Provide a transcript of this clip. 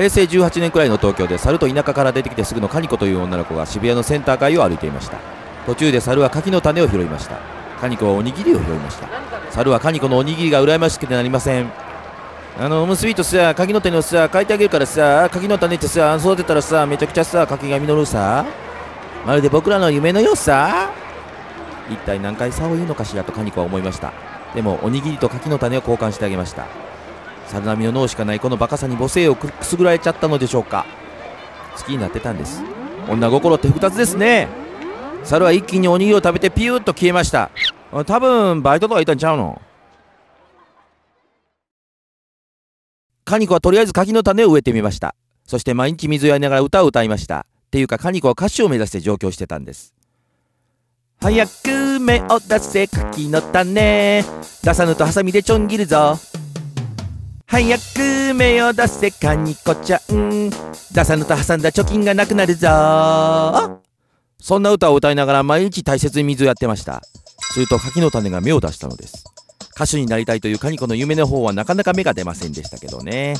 平成18年くらいの東京で猿と田舎から出てきてすぐのカニコという女の子が渋谷のセンター街を歩いていました。途中で猿は柿の種を拾いました。カニコはおにぎりを拾いました。猿はカニコのおにぎりが羨ましくてなりません。あのおむすびとさ柿の種をさ書いてあげるからさ柿の種ってさ育てたらさめちゃくちゃさ柿が実るさ。まるで僕らの夢のようさ。一体何回差を言うのかしらとカニコは思いました。でもおにぎりと柿の種を交換してあげました。猿並みの脳しかないこのバカさに母性をくくすぐられちゃったのでしょうか。好きになってたんです。女心って複雑ですね。猿は一気におにぎりを食べてピューッと消えました。多分バイトとかいたんちゃうの？カニコはとりあえず柿の種を植えてみました。そして毎日水をやりながら歌を歌いました。っていうかカニコは歌手を目指して上京してたんです。早く芽を出せ柿の種。出さぬとハサミでちょん切るぞ。早く目を出せカニコちゃん。出さぬと挟んだ貯金がなくなるぞ。そんな歌を歌いながら毎日大切に水をやってました。すると柿の種が芽を出したのです。歌手になりたいというカニコの夢の方はなかなか芽が出ませんでしたけどね。